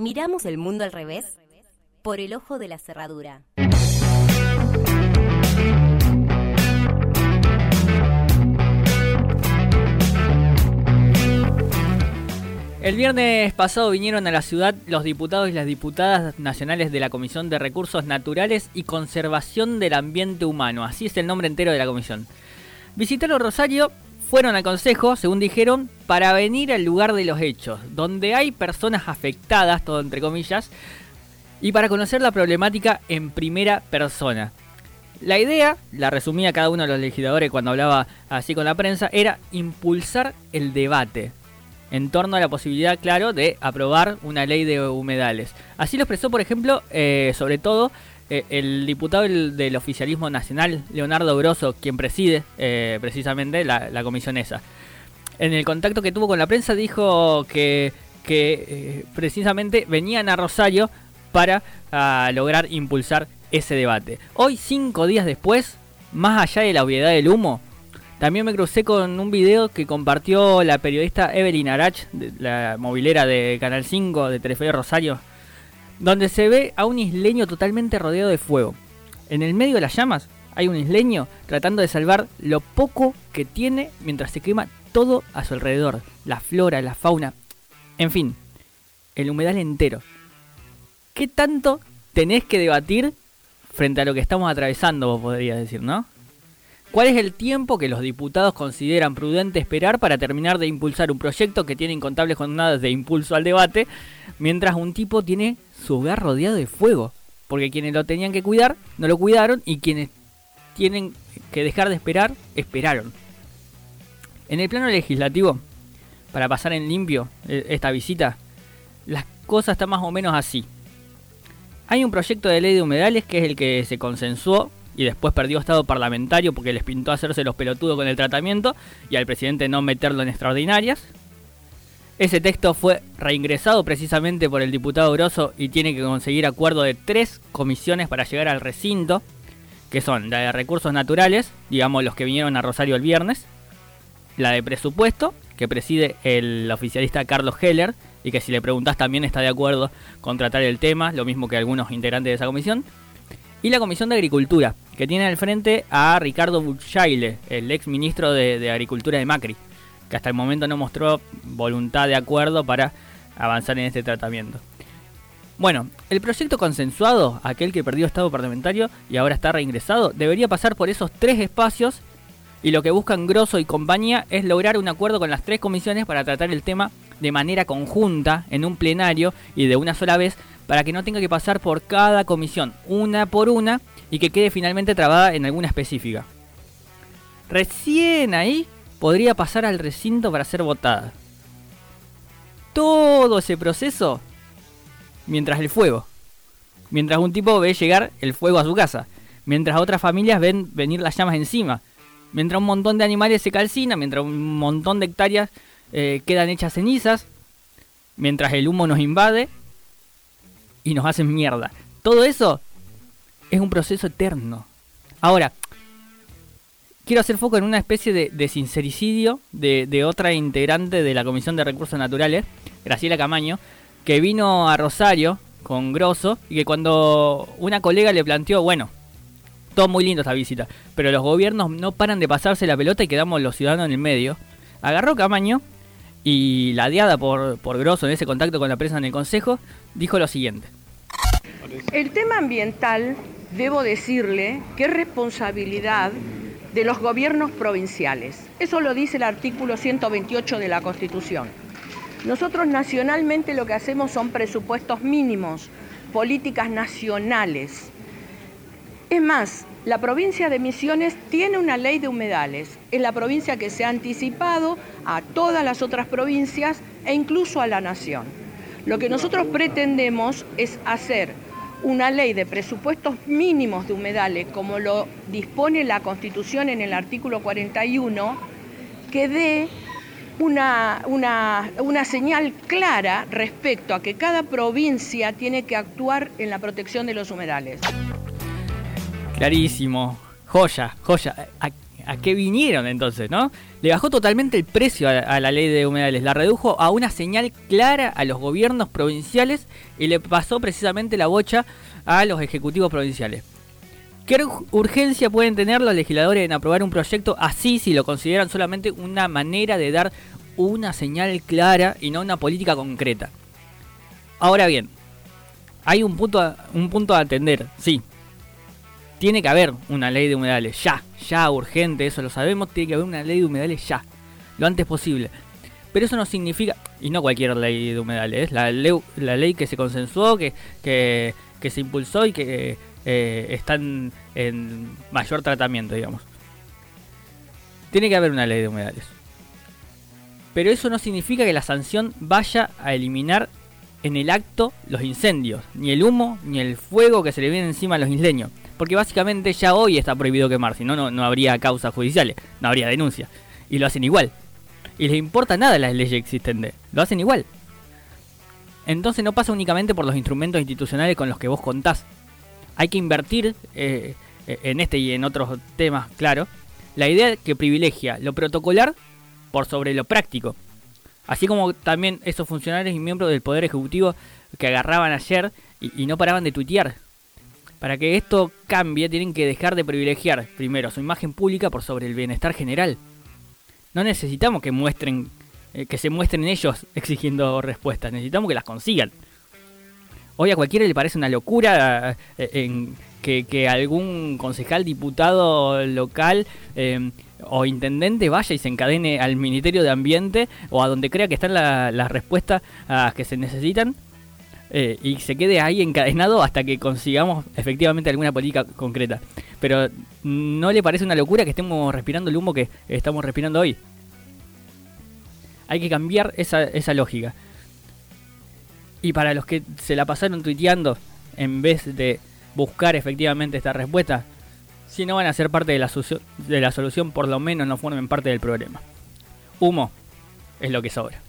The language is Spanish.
Miramos el mundo al revés por el ojo de la cerradura. El viernes pasado vinieron a la ciudad los diputados y las diputadas nacionales de la Comisión de Recursos Naturales y Conservación del Ambiente Humano, así es el nombre entero de la comisión. Visitaron Rosario, fueron al consejo, según dijeron, para venir al lugar de los hechos, donde hay personas afectadas, todo entre comillas, y para conocer la problemática en primera persona. La idea, la resumía cada uno de los legisladores cuando hablaba así con la prensa, era impulsar el debate en torno a la posibilidad, claro, de aprobar una ley de humedales. Así lo expresó, por ejemplo, eh, sobre todo eh, el diputado del, oficialismo nacional, Leonardo Grosso, quien preside eh, precisamente la, comisión esa. En el contacto que tuvo con la prensa dijo que, que precisamente venían a Rosario para ah, lograr impulsar ese debate. Hoy, cinco días después, más allá de la obviedad del humo, también me crucé con un video que compartió la periodista Evelyn Arach, la movilera de Canal 5 de Telefe Rosario, donde se ve a un isleño totalmente rodeado de fuego. En el medio de las llamas hay un isleño tratando de salvar lo poco que tiene mientras se quema todo a su alrededor, la flora, la fauna, en fin, el humedal entero. ¿Qué tanto tenés que debatir frente a lo que estamos atravesando, vos podrías decir, ¿no? ¿Cuál es el tiempo que los diputados consideran prudente esperar para terminar de impulsar un proyecto que tiene incontables jornadas de impulso al debate, mientras un tipo tiene su hogar rodeado de fuego? Porque quienes lo tenían que cuidar no lo cuidaron y quienes tienen que dejar de esperar, esperaron. En el plano legislativo, para pasar en limpio eh, esta visita, las cosas están más o menos así. Hay un proyecto de ley de humedales que es el que se consensuó y después perdió estado parlamentario porque les pintó hacerse los pelotudos con el tratamiento y al presidente no meterlo en extraordinarias. Ese texto fue reingresado precisamente por el diputado Grosso y tiene que conseguir acuerdo de tres comisiones para llegar al recinto, que son la de recursos naturales, digamos los que vinieron a Rosario el viernes, la de presupuesto, que preside el oficialista Carlos Heller, y que si le preguntás también está de acuerdo con tratar el tema, lo mismo que algunos integrantes de esa comisión, y la Comisión de Agricultura, que tiene al frente a Ricardo Buchaile, el ex ministro de, Agricultura de Macri, que hasta el momento no mostró voluntad de acuerdo para avanzar en este tratamiento. Bueno, el proyecto consensuado, aquel que perdió estado parlamentario y ahora está reingresado, debería pasar por esos tres espacios y lo que buscan Grosso y compañía es lograr un acuerdo con las tres comisiones para tratar el tema de manera conjunta en un plenario y de una sola vez para que no tenga que pasar por cada comisión, una por una, y que quede finalmente trabada en alguna específica. Recién ahí podría pasar al recinto para ser votada. Todo ese proceso mientras el fuego. Mientras un tipo ve llegar el fuego a su casa. Mientras otras familias ven venir las llamas encima. Mientras un montón de animales se calcinan. Mientras un montón de hectáreas eh, quedan hechas cenizas. Mientras el humo nos invade y nos hacen mierda. Todo eso es un proceso eterno. Ahora, quiero hacer foco en una especie de, sincericidio de, otra integrante de la Comisión de Recursos Naturales, Graciela Camaño, que vino a Rosario con Grosso y que cuando una colega le planteó, bueno, todo muy lindo esta visita, pero los gobiernos no paran de pasarse la pelota y quedamos los ciudadanos en el medio, agarró Camaño y ladeada por, por Grosso en ese contacto con la prensa en el Consejo, dijo lo siguiente. El tema ambiental, debo decirle, es responsabilidad de los gobiernos provinciales. Eso lo dice el artículo 128 de la Constitución. Nosotros nacionalmente lo que hacemos son presupuestos mínimos, políticas nacionales. Es más, la provincia de Misiones tiene una ley de humedales. Es la provincia que se ha anticipado a todas las otras provincias e incluso a la nación. Lo que nosotros pretendemos es hacer una ley de presupuestos mínimos de humedales, como lo dispone la Constitución en el artículo 41, que dé una, una, señal clara respecto a que cada provincia tiene que actuar en la protección de los humedales. Clarísimo, joya, joya. ¿A qué vinieron entonces, no? Le bajó totalmente el precio a, la ley de humedales, la redujo a una señal clara a los gobiernos provinciales y le pasó precisamente la bocha a los ejecutivos provinciales. ¿Qué urgencia pueden tener los legisladores en aprobar un proyecto así si lo consideran solamente una manera de dar una señal clara y no una política concreta? Ahora bien, hay un punto un punto a atender, sí, tiene que haber una ley de humedales, ya, ya, urgente, eso lo sabemos, tiene que haber una ley de humedales ya, lo antes posible. Pero eso no significa, y no cualquier ley de humedales, la ley, que se consensuó, que, que, se impulsó y que eh, están en mayor tratamiento, digamos. Tiene que haber una ley de humedales. Pero eso no significa que la sanción vaya a eliminar en el acto los incendios, ni el humo, ni el fuego que se le viene encima a los isleños. Porque básicamente ya hoy está prohibido quemar, si no, no habría causas judiciales, no habría denuncia. Y lo hacen igual. Y les importa nada las leyes existentes, lo hacen igual. Entonces no pasa únicamente por los instrumentos institucionales con los que vos contás. Hay que invertir eh, en este y en otros temas, claro. La idea que privilegia lo protocolar por sobre lo práctico. Así como también esos funcionarios y miembros del Poder Ejecutivo que agarraban ayer y, y no paraban de tuitear para que esto cambie, tienen que dejar de privilegiar, primero, su imagen pública por sobre el bienestar general. No necesitamos que muestren, eh, que se muestren ellos exigiendo respuestas, necesitamos que las consigan. Hoy a cualquiera le parece una locura eh, en que, algún concejal, diputado local eh, o intendente vaya y se encadene al Ministerio de Ambiente o a donde crea que están las respuestas que se necesitan eh, y se quede ahí encadenado hasta que consigamos efectivamente alguna política concreta. Pero ¿no le parece una locura que estemos respirando el humo que estamos respirando hoy? Hay que cambiar esa, esa lógica. Y para los que se la pasaron tuiteando en vez de buscar efectivamente esta respuesta, si no van a ser parte de la, de la solución, por lo menos no formen parte del problema. Humo es lo que sobra.